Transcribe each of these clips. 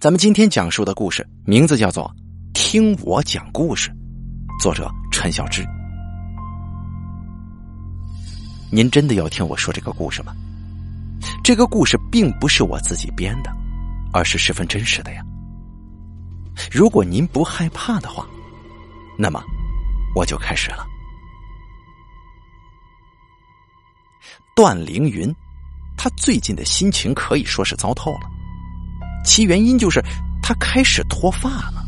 咱们今天讲述的故事名字叫做《听我讲故事》，作者陈小芝。您真的要听我说这个故事吗？这个故事并不是我自己编的，而是十分真实的呀。如果您不害怕的话，那么我就开始了。段凌云，他最近的心情可以说是糟透了。其原因就是他开始脱发了。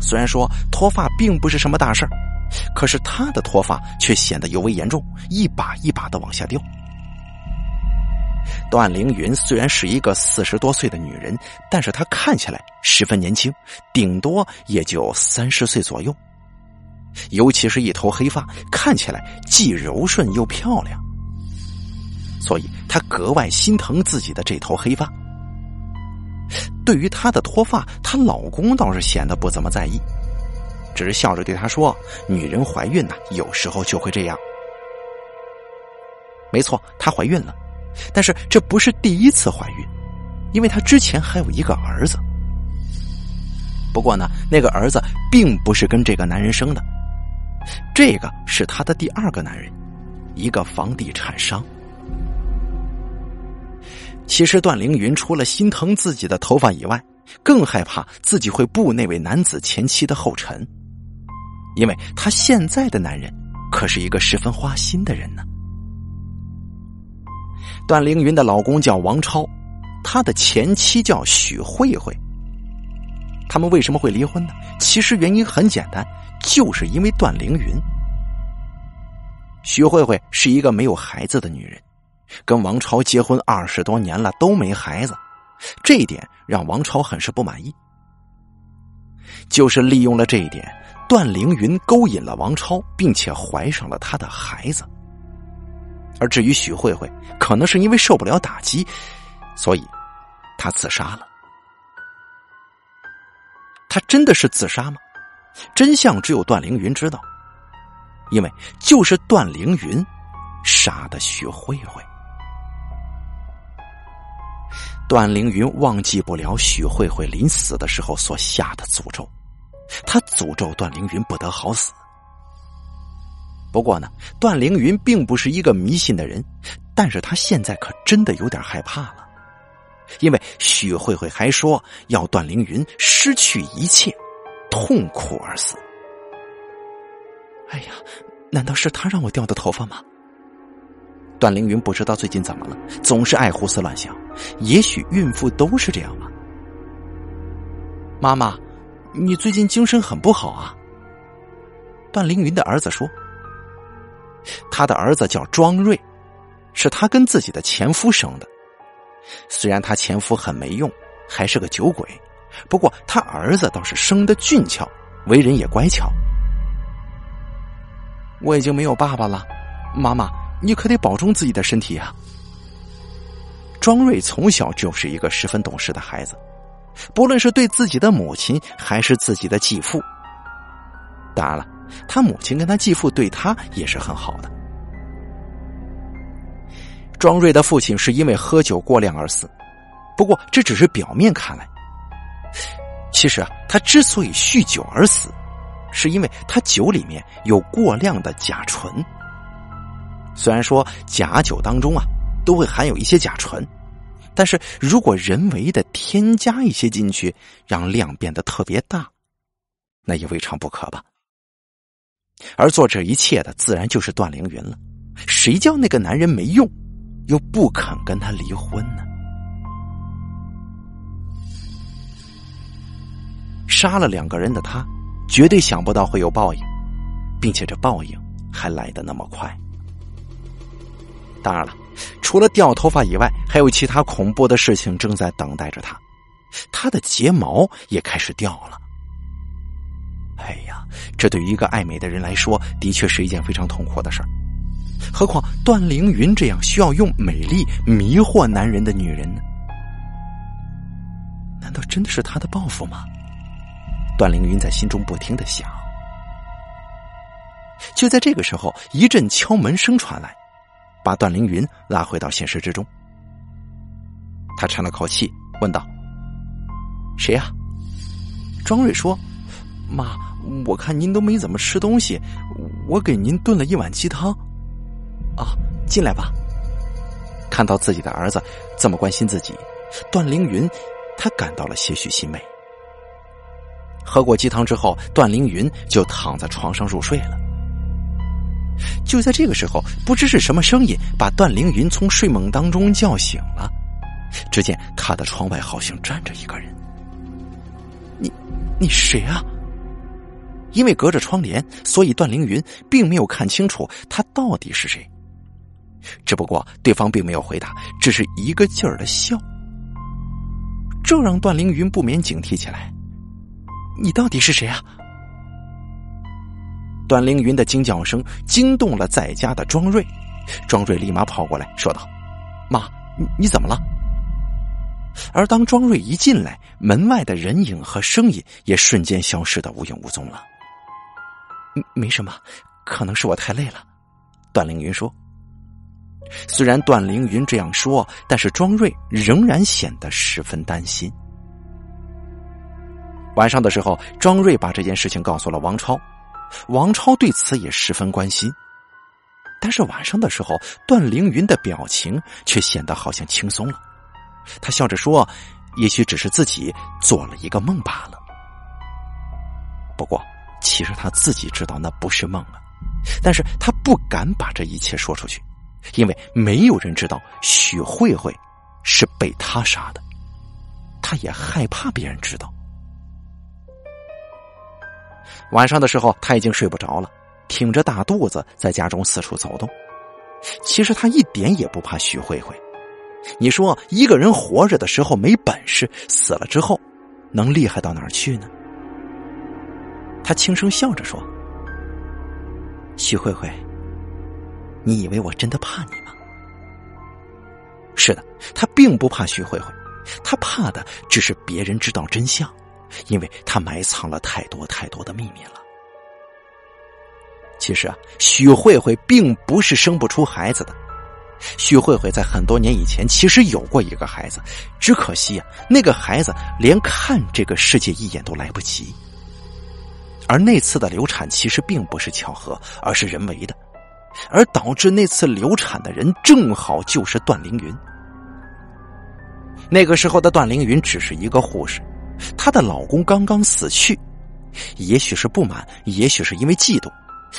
虽然说脱发并不是什么大事儿，可是他的脱发却显得尤为严重，一把一把的往下掉。段凌云虽然是一个四十多岁的女人，但是她看起来十分年轻，顶多也就三十岁左右。尤其是一头黑发，看起来既柔顺又漂亮，所以她格外心疼自己的这头黑发。对于她的脱发，她老公倒是显得不怎么在意，只是笑着对她说：“女人怀孕呐，有时候就会这样。”没错，她怀孕了，但是这不是第一次怀孕，因为她之前还有一个儿子。不过呢，那个儿子并不是跟这个男人生的，这个是她的第二个男人，一个房地产商。其实段凌云除了心疼自己的头发以外，更害怕自己会步那位男子前妻的后尘，因为他现在的男人可是一个十分花心的人呢。段凌云的老公叫王超，他的前妻叫许慧慧。他们为什么会离婚呢？其实原因很简单，就是因为段凌云。许慧慧是一个没有孩子的女人。跟王超结婚二十多年了都没孩子，这一点让王超很是不满意。就是利用了这一点，段凌云勾引了王超，并且怀上了他的孩子。而至于许慧慧，可能是因为受不了打击，所以她自杀了。她真的是自杀吗？真相只有段凌云知道，因为就是段凌云杀的许慧慧。段凌云忘记不了许慧慧临死的时候所下的诅咒，他诅咒段凌云不得好死。不过呢，段凌云并不是一个迷信的人，但是他现在可真的有点害怕了，因为许慧慧还说要段凌云失去一切，痛苦而死。哎呀，难道是他让我掉的头发吗？段凌云不知道最近怎么了，总是爱胡思乱想。也许孕妇都是这样吧。妈妈，你最近精神很不好啊。段凌云的儿子说：“他的儿子叫庄瑞，是他跟自己的前夫生的。虽然他前夫很没用，还是个酒鬼，不过他儿子倒是生的俊俏，为人也乖巧。我已经没有爸爸了，妈妈。”你可得保重自己的身体啊！庄瑞从小就是一个十分懂事的孩子，不论是对自己的母亲还是自己的继父，当然了，他母亲跟他继父对他也是很好的。庄瑞的父亲是因为喝酒过量而死，不过这只是表面看来。其实啊，他之所以酗酒而死，是因为他酒里面有过量的甲醇。虽然说假酒当中啊都会含有一些甲醇，但是如果人为的添加一些进去，让量变得特别大，那也未尝不可吧。而做这一切的自然就是段凌云了。谁叫那个男人没用，又不肯跟他离婚呢？杀了两个人的他，绝对想不到会有报应，并且这报应还来得那么快。当然了，除了掉头发以外，还有其他恐怖的事情正在等待着他。他的睫毛也开始掉了。哎呀，这对于一个爱美的人来说，的确是一件非常痛苦的事儿。何况段凌云这样需要用美丽迷惑男人的女人呢？难道真的是他的报复吗？段凌云在心中不停的想。就在这个时候，一阵敲门声传来。把段凌云拉回到现实之中，他叹了口气，问道：“谁呀？庄瑞说：“妈，我看您都没怎么吃东西，我给您炖了一碗鸡汤。啊，进来吧。”看到自己的儿子这么关心自己，段凌云他感到了些许欣慰。喝过鸡汤之后，段凌云就躺在床上入睡了。就在这个时候，不知是什么声音把段凌云从睡梦当中叫醒了。只见他的窗外好像站着一个人。你，你谁啊？因为隔着窗帘，所以段凌云并没有看清楚他到底是谁。只不过对方并没有回答，只是一个劲儿的笑。这让段凌云不免警惕起来。你到底是谁啊？段凌云的惊叫声惊动了在家的庄瑞，庄瑞立马跑过来说道：“妈，你你怎么了？”而当庄瑞一进来，门外的人影和声音也瞬间消失的无影无踪了。没什么，可能是我太累了。段凌云说。虽然段凌云这样说，但是庄瑞仍然显得十分担心。晚上的时候，庄瑞把这件事情告诉了王超，王超对此也十分关心。但是晚上的时候，段凌云的表情却显得好像轻松了。他笑着说：“也许只是自己做了一个梦罢了。”不过，其实他自己知道那不是梦啊，但是他不敢把这一切说出去，因为没有人知道许慧慧是被他杀的，他也害怕别人知道。晚上的时候，他已经睡不着了，挺着大肚子在家中四处走动。其实他一点也不怕徐慧慧。你说，一个人活着的时候没本事，死了之后能厉害到哪儿去呢？他轻声笑着说：“徐慧慧，你以为我真的怕你吗？”是的，他并不怕徐慧慧，他怕的只是别人知道真相。因为他埋藏了太多太多的秘密了。其实啊，许慧慧并不是生不出孩子的。许慧慧在很多年以前其实有过一个孩子，只可惜啊，那个孩子连看这个世界一眼都来不及。而那次的流产其实并不是巧合，而是人为的，而导致那次流产的人正好就是段凌云。那个时候的段凌云只是一个护士。她的老公刚刚死去，也许是不满，也许是因为嫉妒，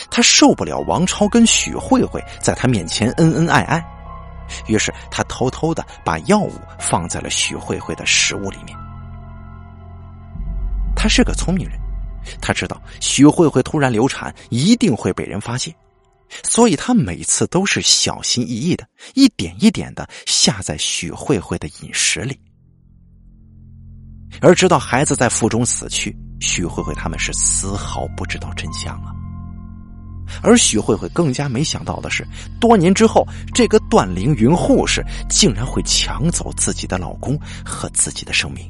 她受不了王超跟许慧慧在她面前恩恩爱爱，于是她偷偷的把药物放在了许慧慧的食物里面。他是个聪明人，他知道许慧慧突然流产一定会被人发现，所以他每次都是小心翼翼的，一点一点的下在许慧慧的饮食里。而直到孩子在腹中死去，许慧慧他们是丝毫不知道真相啊。而许慧慧更加没想到的是，多年之后，这个段凌云护士竟然会抢走自己的老公和自己的生命。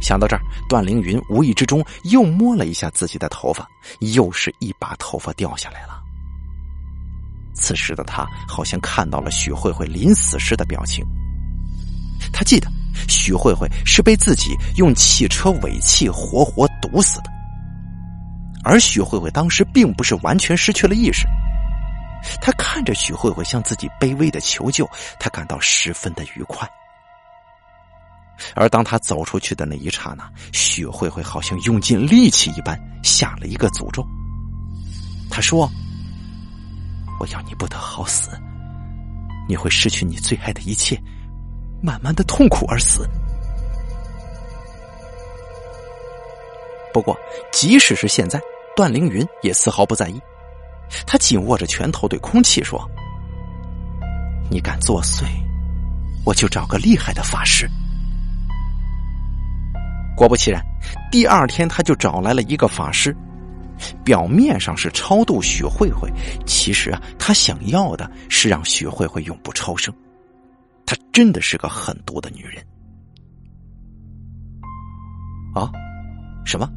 想到这儿，段凌云无意之中又摸了一下自己的头发，又是一把头发掉下来了。此时的他好像看到了许慧慧临死时的表情。他记得，许慧慧是被自己用汽车尾气活活毒死的，而许慧慧当时并不是完全失去了意识。他看着许慧慧向自己卑微的求救，他感到十分的愉快。而当他走出去的那一刹那，许慧慧好像用尽力气一般下了一个诅咒。他说：“我要你不得好死，你会失去你最爱的一切。”慢慢的痛苦而死。不过，即使是现在，段凌云也丝毫不在意。他紧握着拳头，对空气说：“你敢作祟，我就找个厉害的法师。”果不其然，第二天他就找来了一个法师。表面上是超度许慧慧，其实啊，他想要的是让许慧慧永不超生。她真的是个狠毒的女人啊！什么？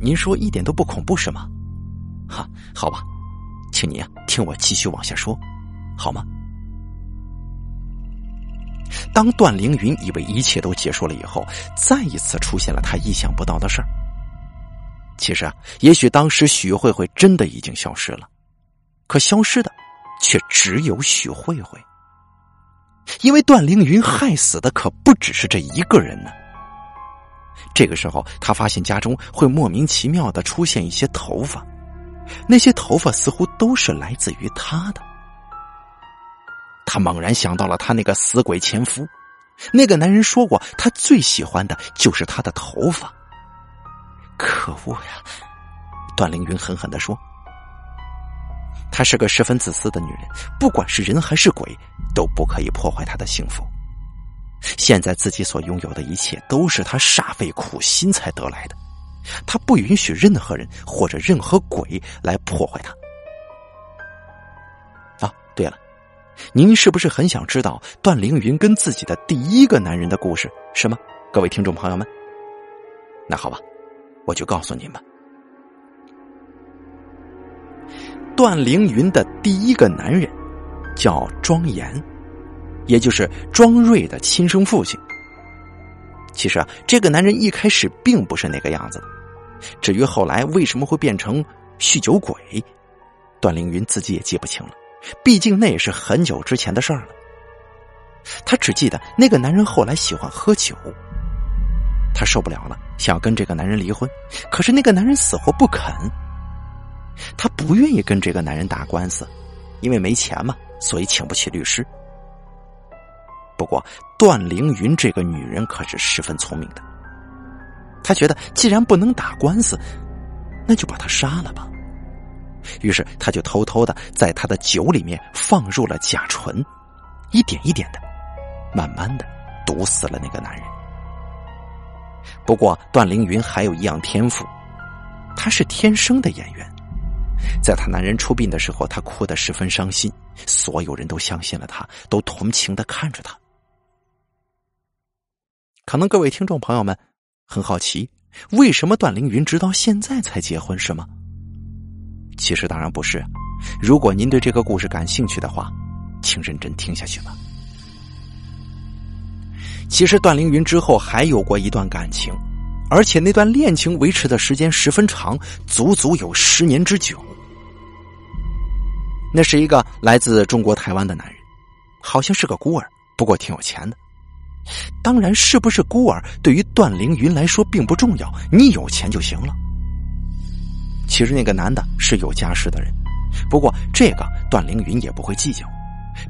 您说一点都不恐怖是吗？哈，好吧，请您啊听我继续往下说，好吗？当段凌云以为一切都结束了以后，再一次出现了他意想不到的事儿。其实啊，也许当时许慧慧真的已经消失了，可消失的却只有许慧慧，因为段凌云害死的可不只是这一个人呢。这个时候，他发现家中会莫名其妙的出现一些头发，那些头发似乎都是来自于他的。他猛然想到了他那个死鬼前夫，那个男人说过，他最喜欢的就是他的头发。可恶呀！段凌云狠狠的说：“她是个十分自私的女人，不管是人还是鬼，都不可以破坏她的幸福。现在自己所拥有的一切，都是她煞费苦心才得来的，她不允许任何人或者任何鬼来破坏她。”啊，对了。您是不是很想知道段凌云跟自己的第一个男人的故事，是吗？各位听众朋友们，那好吧，我就告诉您吧。段凌云的第一个男人叫庄严，也就是庄瑞的亲生父亲。其实啊，这个男人一开始并不是那个样子。至于后来为什么会变成酗酒鬼，段凌云自己也记不清了。毕竟那也是很久之前的事儿了。他只记得那个男人后来喜欢喝酒，他受不了了，想跟这个男人离婚，可是那个男人死活不肯。她不愿意跟这个男人打官司，因为没钱嘛，所以请不起律师。不过段凌云这个女人可是十分聪明的，她觉得既然不能打官司，那就把他杀了吧。于是，她就偷偷的在他的酒里面放入了甲醇，一点一点的，慢慢的毒死了那个男人。不过，段凌云还有一样天赋，他是天生的演员。在他男人出殡的时候，他哭得十分伤心，所有人都相信了他，都同情的看着他。可能各位听众朋友们很好奇，为什么段凌云直到现在才结婚，是吗？其实当然不是，如果您对这个故事感兴趣的话，请认真听下去吧。其实段凌云之后还有过一段感情，而且那段恋情维持的时间十分长，足足有十年之久。那是一个来自中国台湾的男人，好像是个孤儿，不过挺有钱的。当然是不是孤儿，对于段凌云来说并不重要，你有钱就行了。其实那个男的是有家室的人，不过这个段凌云也不会计较，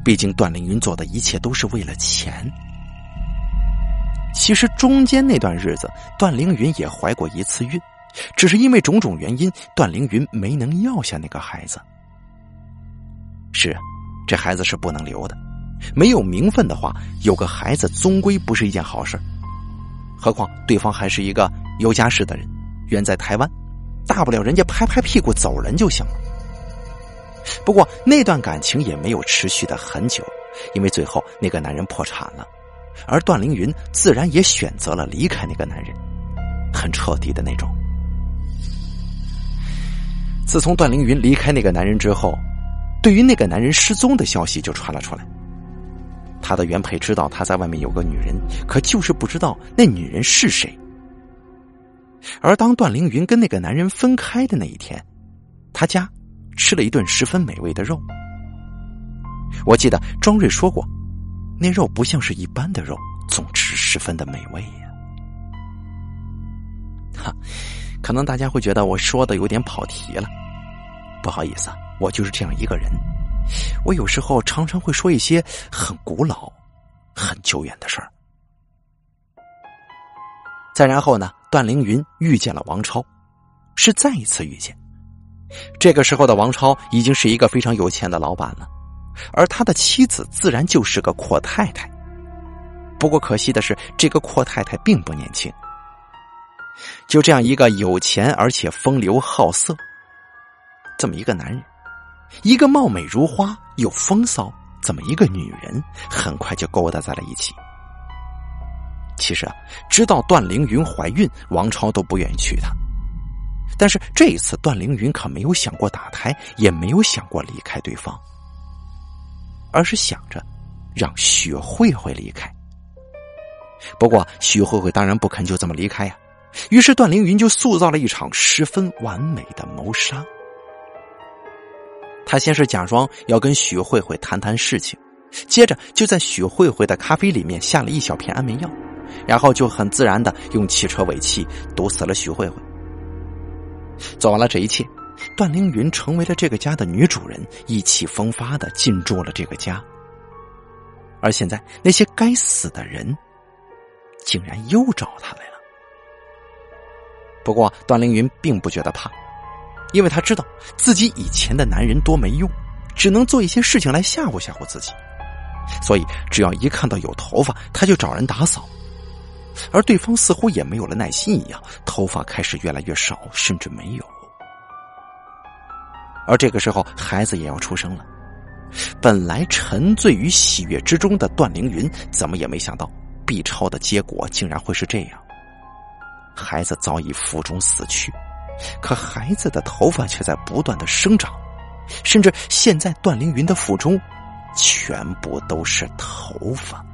毕竟段凌云做的一切都是为了钱。其实中间那段日子，段凌云也怀过一次孕，只是因为种种原因，段凌云没能要下那个孩子。是，这孩子是不能留的，没有名分的话，有个孩子终归不是一件好事。何况对方还是一个有家室的人，远在台湾。大不了人家拍拍屁股走人就行了。不过那段感情也没有持续的很久，因为最后那个男人破产了，而段凌云自然也选择了离开那个男人，很彻底的那种。自从段凌云离开那个男人之后，对于那个男人失踪的消息就传了出来。他的原配知道他在外面有个女人，可就是不知道那女人是谁。而当段凌云跟那个男人分开的那一天，他家吃了一顿十分美味的肉。我记得庄瑞说过，那肉不像是一般的肉，总之十分的美味呀。哈，可能大家会觉得我说的有点跑题了，不好意思，我就是这样一个人，我有时候常常会说一些很古老、很久远的事儿。再然后呢？段凌云遇见了王超，是再一次遇见。这个时候的王超已经是一个非常有钱的老板了，而他的妻子自然就是个阔太太。不过可惜的是，这个阔太太并不年轻。就这样一个有钱而且风流好色，这么一个男人，一个貌美如花又风骚这么一个女人，很快就勾搭在了一起。其实啊，知道段凌云怀孕，王超都不愿意娶她。但是这一次，段凌云可没有想过打胎，也没有想过离开对方，而是想着让许慧慧离开，不过许慧慧当然不肯就这么离开呀，于是段凌云就塑造了一场十分完美的谋杀。他先是假装要跟许慧慧谈谈事情，接着就在许慧慧的咖啡里面下了一小片安眠药，然后就很自然的用汽车尾气毒死了许慧慧。做完了这一切，段凌云成为了这个家的女主人，意气风发的进驻了这个家。而现在，那些该死的人，竟然又找他来了。不过，段凌云并不觉得怕，因为他知道自己以前的男人多没用，只能做一些事情来吓唬吓唬自己。所以，只要一看到有头发，他就找人打扫。而对方似乎也没有了耐心一样，头发开始越来越少，甚至没有。而这个时候，孩子也要出生了。本来沉醉于喜悦之中的段凌云，怎么也没想到 B 超的结果竟然会是这样。孩子早已腹中死去，可孩子的头发却在不断的生长，甚至现在段凌云的腹中全部都是头发。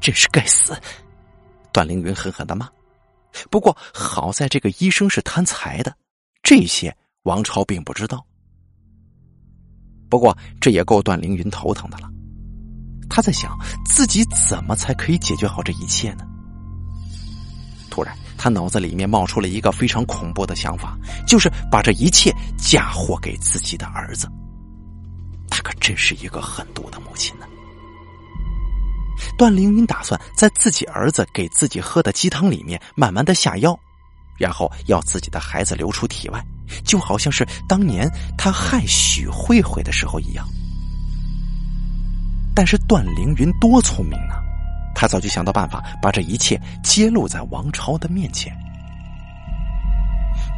真是该死！段凌云狠狠的骂。不过好在这个医生是贪财的，这些王超并不知道。不过，这也够段凌云头疼的了。他在想，自己怎么才可以解决好这一切呢？突然，他脑子里面冒出了一个非常恐怖的想法，就是把这一切嫁祸给自己的儿子。他可真是一个狠毒的母亲呢。段凌云打算在自己儿子给自己喝的鸡汤里面慢慢的下药。然后要自己的孩子流出体外，就好像是当年他害许慧慧的时候一样。但是段凌云多聪明呢，他早就想到办法把这一切揭露在王超的面前。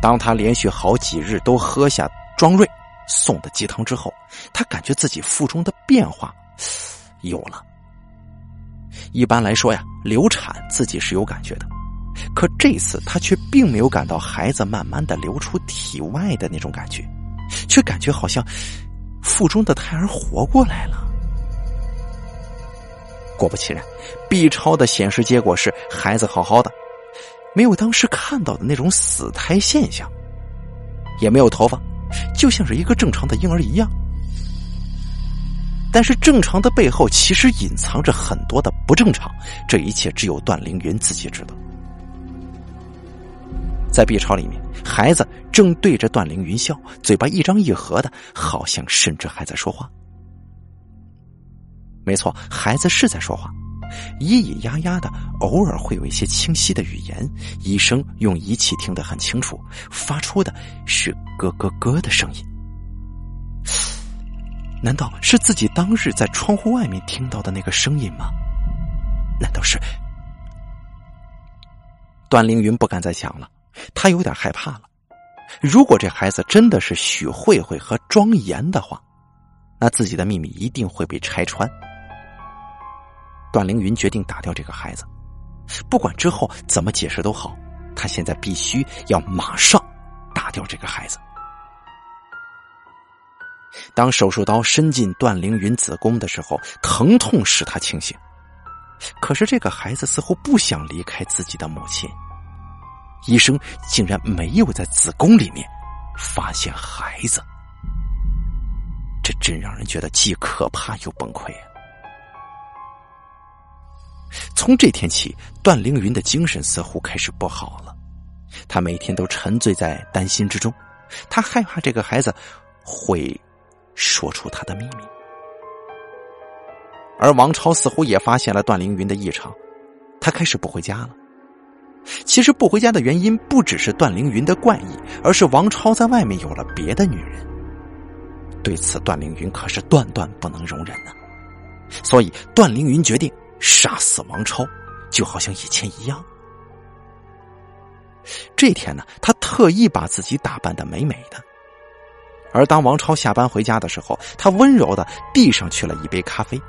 当他连续好几日都喝下庄瑞送的鸡汤之后，他感觉自己腹中的变化有了。一般来说呀，流产自己是有感觉的。可这次他却并没有感到孩子慢慢的流出体外的那种感觉，却感觉好像腹中的胎儿活过来了。果不其然，B 超的显示结果是孩子好好的，没有当时看到的那种死胎现象，也没有头发，就像是一个正常的婴儿一样。但是正常的背后其实隐藏着很多的不正常，这一切只有段凌云自己知道。在 B 超里面，孩子正对着段凌云笑，嘴巴一张一合的，好像甚至还在说话。没错，孩子是在说话，咿咿呀呀的，偶尔会有一些清晰的语言。医生用仪器听得很清楚，发出的是咯咯咯的声音。难道是自己当日在窗户外面听到的那个声音吗？难道是？段凌云不敢再想了。他有点害怕了。如果这孩子真的是许慧慧和庄严的话，那自己的秘密一定会被拆穿。段凌云决定打掉这个孩子，不管之后怎么解释都好，他现在必须要马上打掉这个孩子。当手术刀伸进段凌云子宫的时候，疼痛使他清醒，可是这个孩子似乎不想离开自己的母亲。医生竟然没有在子宫里面发现孩子，这真让人觉得既可怕又崩溃啊！从这天起，段凌云的精神似乎开始不好了，他每天都沉醉在担心之中，他害怕这个孩子会说出他的秘密。而王超似乎也发现了段凌云的异常，他开始不回家了。其实不回家的原因不只是段凌云的怪异，而是王超在外面有了别的女人。对此，段凌云可是断断不能容忍呢。所以，段凌云决定杀死王超，就好像以前一样。这天呢，他特意把自己打扮的美美的。而当王超下班回家的时候，他温柔的递上去了一杯咖啡。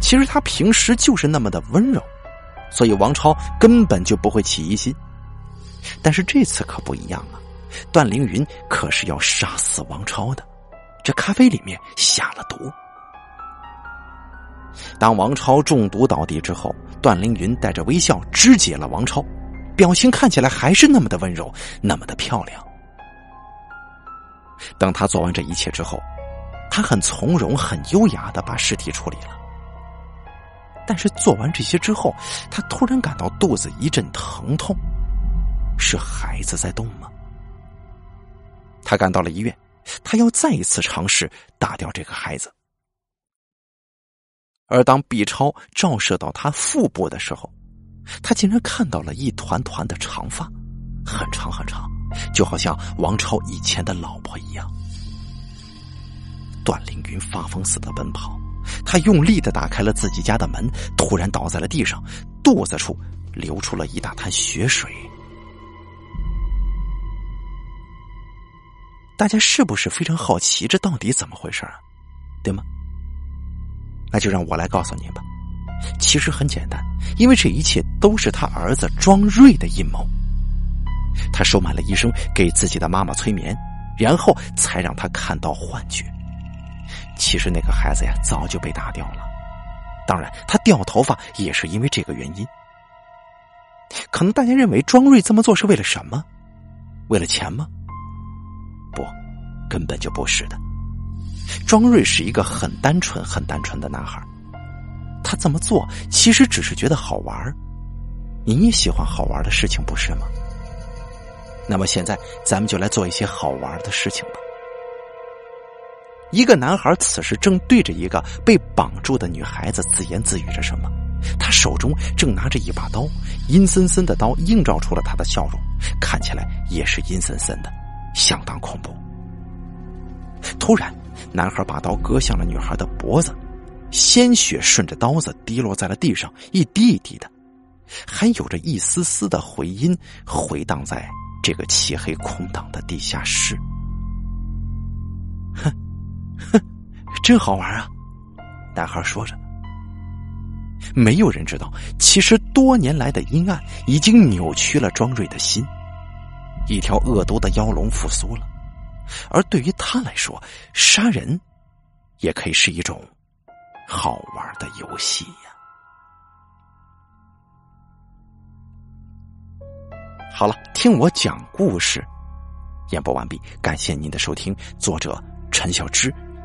其实他平时就是那么的温柔。所以王超根本就不会起疑心，但是这次可不一样了。段凌云可是要杀死王超的，这咖啡里面下了毒。当王超中毒倒地之后，段凌云带着微笑肢解了王超，表情看起来还是那么的温柔，那么的漂亮。等他做完这一切之后，他很从容、很优雅的把尸体处理了。但是做完这些之后，他突然感到肚子一阵疼痛，是孩子在动吗？他赶到了医院，他要再一次尝试打掉这个孩子。而当 B 超照射到他腹部的时候，他竟然看到了一团团的长发，很长很长，就好像王超以前的老婆一样。段凌云发疯似的奔跑，他用力的打开了自己家的门，突然倒在了地上，肚子处流出了一大滩血水。大家是不是非常好奇，这到底怎么回事啊？对吗？那就让我来告诉您吧。其实很简单，因为这一切都是他儿子庄瑞的阴谋。他收买了医生，给自己的妈妈催眠，然后才让他看到幻觉。其实那个孩子呀，早就被打掉了。当然，他掉头发也是因为这个原因。可能大家认为庄瑞这么做是为了什么？为了钱吗？不，根本就不是的。庄瑞是一个很单纯、很单纯的男孩，他这么做其实只是觉得好玩你也喜欢好玩的事情，不是吗？那么现在咱们就来做一些好玩的事情吧。一个男孩此时正对着一个被绑住的女孩子自言自语着什么，他手中正拿着一把刀，阴森森的刀映照出了他的笑容，看起来也是阴森森的，相当恐怖。突然。男孩把刀割向了女孩的脖子，鲜血顺着刀子滴落在了地上，一滴一滴的，还有着一丝丝的回音回荡在这个漆黑空荡的地下室。哼，哼，真好玩啊！男孩说着。没有人知道，其实多年来的阴暗已经扭曲了庄瑞的心，一条恶毒的妖龙复苏了。而对于他来说，杀人也可以是一种好玩的游戏呀。好了，听我讲故事，演播完毕，感谢您的收听。作者陈小芝